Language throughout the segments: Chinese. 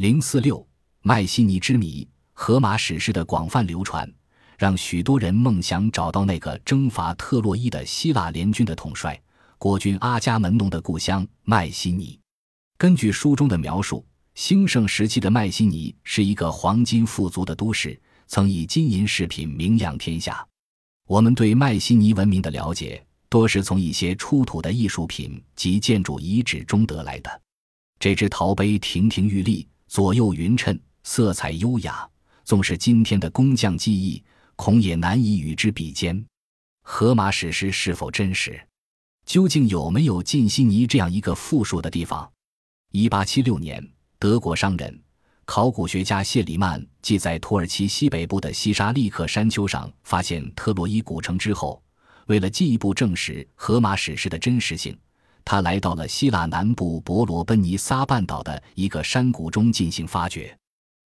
零四六麦西尼之谜，荷马史诗的广泛流传，让许多人梦想找到那个征伐特洛伊的希腊联军的统帅国君阿伽门农的故乡麦西尼。根据书中的描述，兴盛时期的麦西尼是一个黄金富足的都市，曾以金银饰品名扬天下。我们对麦西尼文明的了解，多是从一些出土的艺术品及建筑遗址中得来的。这只陶杯亭亭玉立。左右匀称，色彩优雅。纵使今天的工匠技艺，恐也难以与之比肩。荷马史诗是否真实？究竟有没有晋西尼这样一个富庶的地方？一八七六年，德国商人、考古学家谢里曼即在土耳其西北部的西沙利克山丘上发现特洛伊古城之后，为了进一步证实荷马史诗的真实性。他来到了希腊南部伯罗奔尼撒半岛的一个山谷中进行发掘，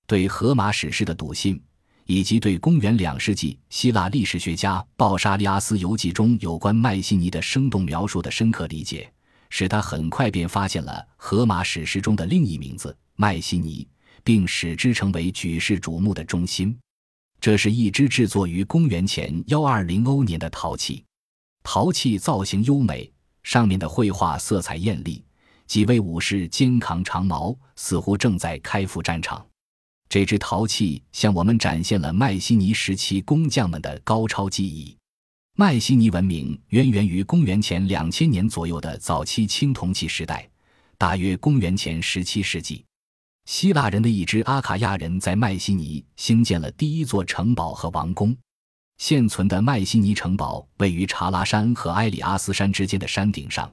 对荷马史诗的笃信，以及对公元两世纪希腊历史学家鲍沙利阿斯游记中有关麦西尼的生动描述的深刻理解，使他很快便发现了荷马史诗中的另一名字麦西尼，并使之成为举世瞩目的中心。这是一只制作于公元前幺二零欧年的陶器，陶器造型优美。上面的绘画色彩艳丽，几位武士肩扛长矛，似乎正在开赴战场。这只陶器向我们展现了迈锡尼时期工匠们的高超技艺。迈锡尼文明渊源于公元前两千年左右的早期青铜器时代，大约公元前十七世纪，希腊人的一支阿卡亚人在迈锡尼兴建了第一座城堡和王宫。现存的麦西尼城堡位于查拉山和埃里阿斯山之间的山顶上，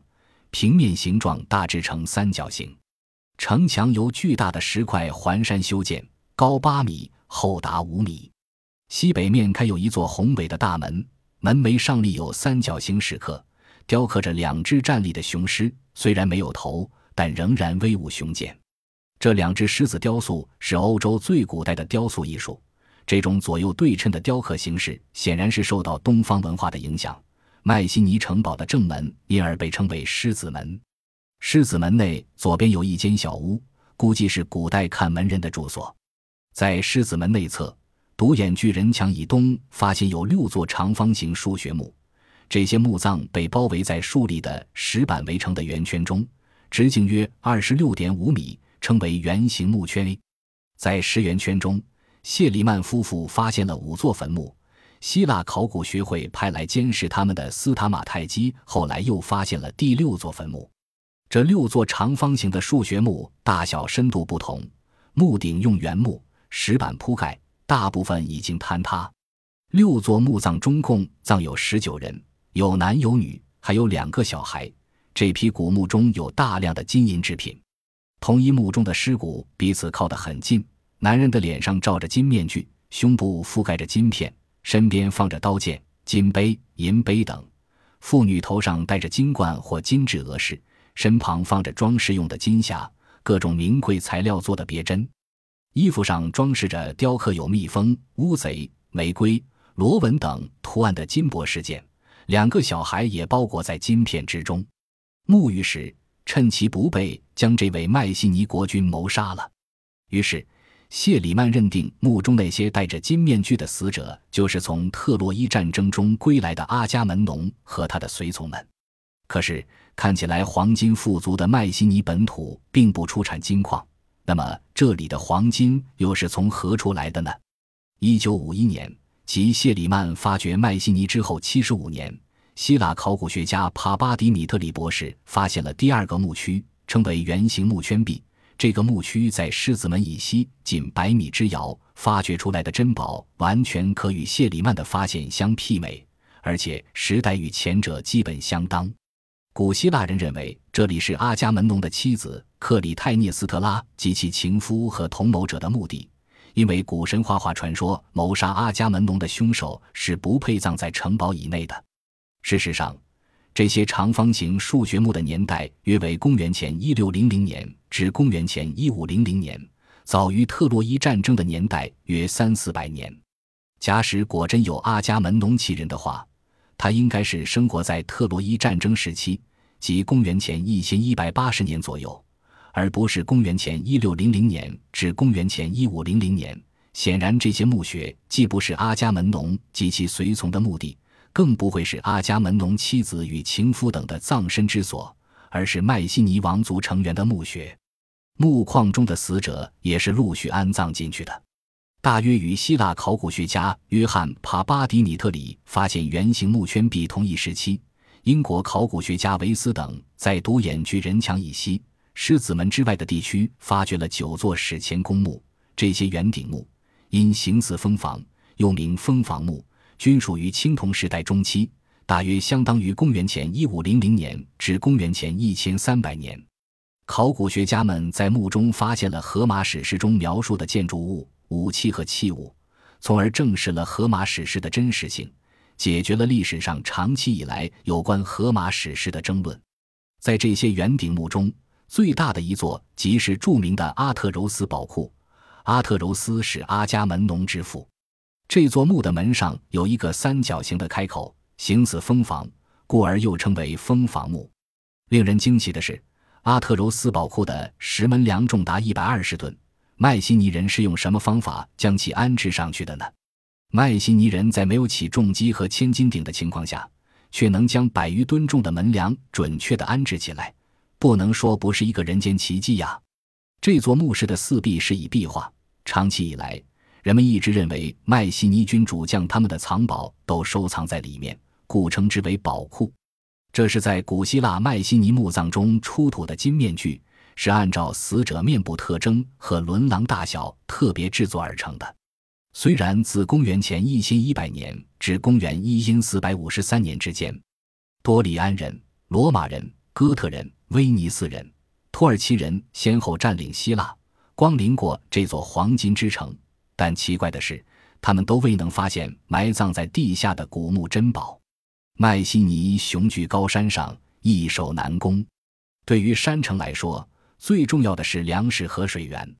平面形状大致呈三角形。城墙由巨大的石块环山修建，高八米，厚达五米。西北面开有一座宏伟的大门，门楣上立有三角形石刻，雕刻着两只站立的雄狮，虽然没有头，但仍然威武雄健。这两只狮子雕塑是欧洲最古代的雕塑艺术。这种左右对称的雕刻形式显然是受到东方文化的影响。麦西尼城堡的正门因而被称为狮子门。狮子门内左边有一间小屋，估计是古代看门人的住所。在狮子门内侧独眼巨人墙以东，发现有六座长方形数学墓，这些墓葬被包围在竖立的石板围成的圆圈中，直径约二十六点五米，称为圆形墓圈。在石圆圈中。谢利曼夫妇发现了五座坟墓，希腊考古学会派来监视他们的斯塔马泰基后来又发现了第六座坟墓。这六座长方形的数学墓大小深度不同，墓顶用原木石板铺盖，大部分已经坍塌。六座墓葬中共葬有十九人，有男有女，还有两个小孩。这批古墓中有大量的金银制品，同一墓中的尸骨彼此靠得很近。男人的脸上罩着金面具，胸部覆盖着金片，身边放着刀剑、金杯、银杯等；妇女头上戴着金冠或金质额饰，身旁放着装饰用的金匣、各种名贵材料做的别针，衣服上装饰着雕刻有蜜蜂、乌贼、玫瑰、螺纹等图案的金箔饰件。两个小孩也包裹在金片之中。沐浴时，趁其不备，将这位麦西尼国君谋杀了。于是。谢里曼认定墓中那些戴着金面具的死者，就是从特洛伊战争中归来的阿伽门农和他的随从们。可是，看起来黄金富足的麦西尼本土并不出产金矿，那么这里的黄金又是从何处来的呢？一九五一年，即谢里曼发掘麦西尼之后七十五年，希腊考古学家帕巴迪米特里博士发现了第二个墓区，称为圆形墓圈壁。这个墓区在狮子门以西仅百米之遥，发掘出来的珍宝完全可与谢里曼的发现相媲美，而且时代与前者基本相当。古希腊人认为这里是阿伽门农的妻子克里泰涅斯特拉及其情夫和同谋者的墓地，因为古神话话传说谋杀阿伽门农的凶手是不配葬在城堡以内的。事实上。这些长方形数学墓的年代约为公元前一六零零年至公元前一五零零年，早于特洛伊战争的年代约三四百年。假使果真有阿伽门农其人的话，他应该是生活在特洛伊战争时期，即公元前一千一百八十年左右，而不是公元前一六零零年至公元前一五零零年。显然，这些墓穴既不是阿伽门农及其随从的墓地，更不会是阿伽门农妻子与情夫等的葬身之所，而是迈锡尼王族成员的墓穴。墓框中的死者也是陆续安葬进去的。大约与希腊考古学家约翰·帕巴迪米特里发现圆形墓圈壁同一时期，英国考古学家维斯等在独眼巨人墙以西、狮子门之外的地区发掘了九座史前公墓。这些圆顶墓因形似蜂房，又名蜂房墓，均属于青铜时代中期，大约相当于公元前一五零零年至公元前一千三百年。考古学家们在墓中发现了荷马史诗中描述的建筑物。武器和器物，从而证实了荷马史诗的真实性，解决了历史上长期以来有关荷马史诗的争论。在这些圆顶墓中，最大的一座即是著名的阿特柔斯宝库。阿特柔斯是阿伽门农之父。这座墓的门上有一个三角形的开口，形似蜂房，故而又称为蜂房墓。令人惊奇的是，阿特柔斯宝库的石门梁重达一百二十吨。迈锡尼人是用什么方法将其安置上去的呢？迈锡尼人在没有起重机和千斤顶的情况下，却能将百余吨重的门梁准确地安置起来，不能说不是一个人间奇迹呀！这座墓室的四壁是以壁画，长期以来，人们一直认为迈锡尼军主将他们的藏宝都收藏在里面，故称之为宝库。这是在古希腊迈锡尼墓葬中出土的金面具。是按照死者面部特征和轮廊大小特别制作而成的。虽然自公元前一千一百年至公元一因四百五十三年之间，多里安人、罗马人、哥特人、威尼斯人、土耳其人先后占领希腊，光临过这座黄金之城，但奇怪的是，他们都未能发现埋葬在地下的古墓珍宝。迈锡尼雄踞高山上，易守难攻，对于山城来说。最重要的是粮食和水源。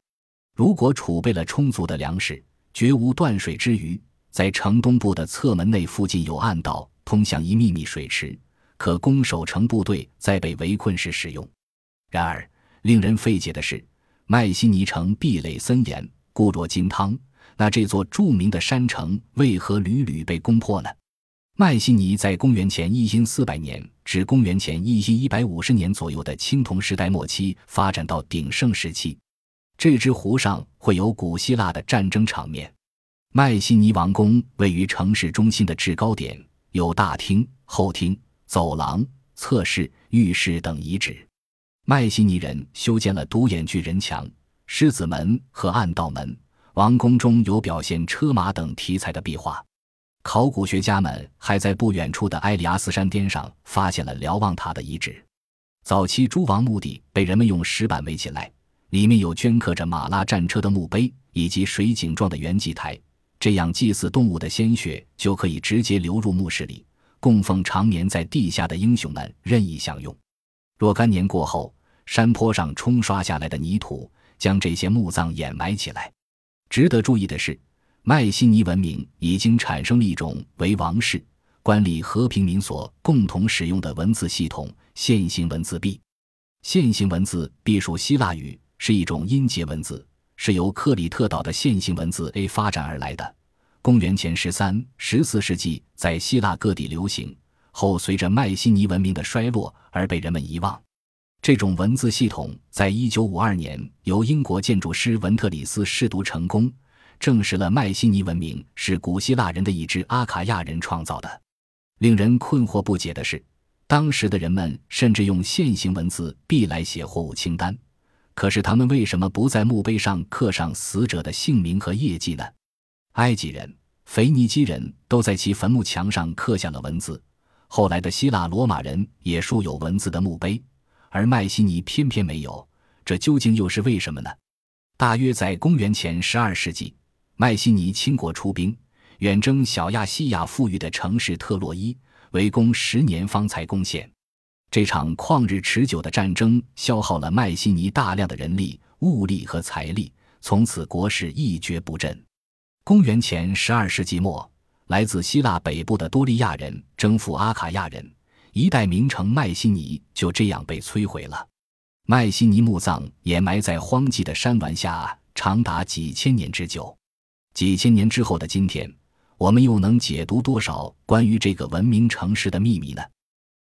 如果储备了充足的粮食，绝无断水之虞。在城东部的侧门内附近有暗道通向一秘密水池，可供守城部队在被围困时使用。然而，令人费解的是，迈锡尼城壁垒森严，固若金汤，那这座著名的山城为何屡屡被攻破呢？迈锡尼在公元前一因四百年至公元前一因一百五十年左右的青铜时代末期发展到鼎盛时期。这只湖上会有古希腊的战争场面。迈锡尼王宫位于城市中心的制高点，有大厅、后厅、走廊、侧室、浴室等遗址。迈锡尼人修建了独眼巨人墙、狮子门和暗道门。王宫中有表现车马等题材的壁画。考古学家们还在不远处的埃里阿斯山巅上发现了瞭望塔的遗址。早期诸王墓地被人们用石板围起来，里面有镌刻着马拉战车的墓碑以及水井状的圆祭台，这样祭祀动物的鲜血就可以直接流入墓室里，供奉常年在地下的英雄们任意享用。若干年过后，山坡上冲刷下来的泥土将这些墓葬掩埋起来。值得注意的是。迈锡尼文明已经产生了一种为王室、官吏和平民所共同使用的文字系统——线形文字币。线形文字币属希腊语，是一种音节文字，是由克里特岛的线形文字 A 发展而来的。公元前十三、十四世纪在希腊各地流行，后随着迈锡尼文明的衰落而被人们遗忘。这种文字系统在一九五二年由英国建筑师文特里斯试读成功。证实了迈锡尼文明是古希腊人的一支阿卡亚人创造的。令人困惑不解的是，当时的人们甚至用线形文字币来写货物清单，可是他们为什么不在墓碑上刻上死者的姓名和业绩呢？埃及人、腓尼基人都在其坟墓墙上刻下了文字，后来的希腊罗马人也竖有文字的墓碑，而迈锡尼偏偏没有，这究竟又是为什么呢？大约在公元前十二世纪。迈锡尼倾国出兵，远征小亚细亚富裕的城市特洛伊，围攻十年方才攻陷。这场旷日持久的战争消耗了迈锡尼大量的人力、物力和财力，从此国势一蹶不振。公元前十二世纪末，来自希腊北部的多利亚人征服阿卡亚人，一代名城迈锡尼就这样被摧毁了。迈锡尼墓葬掩埋在荒寂的山峦下，长达几千年之久。几千年之后的今天，我们又能解读多少关于这个文明城市的秘密呢？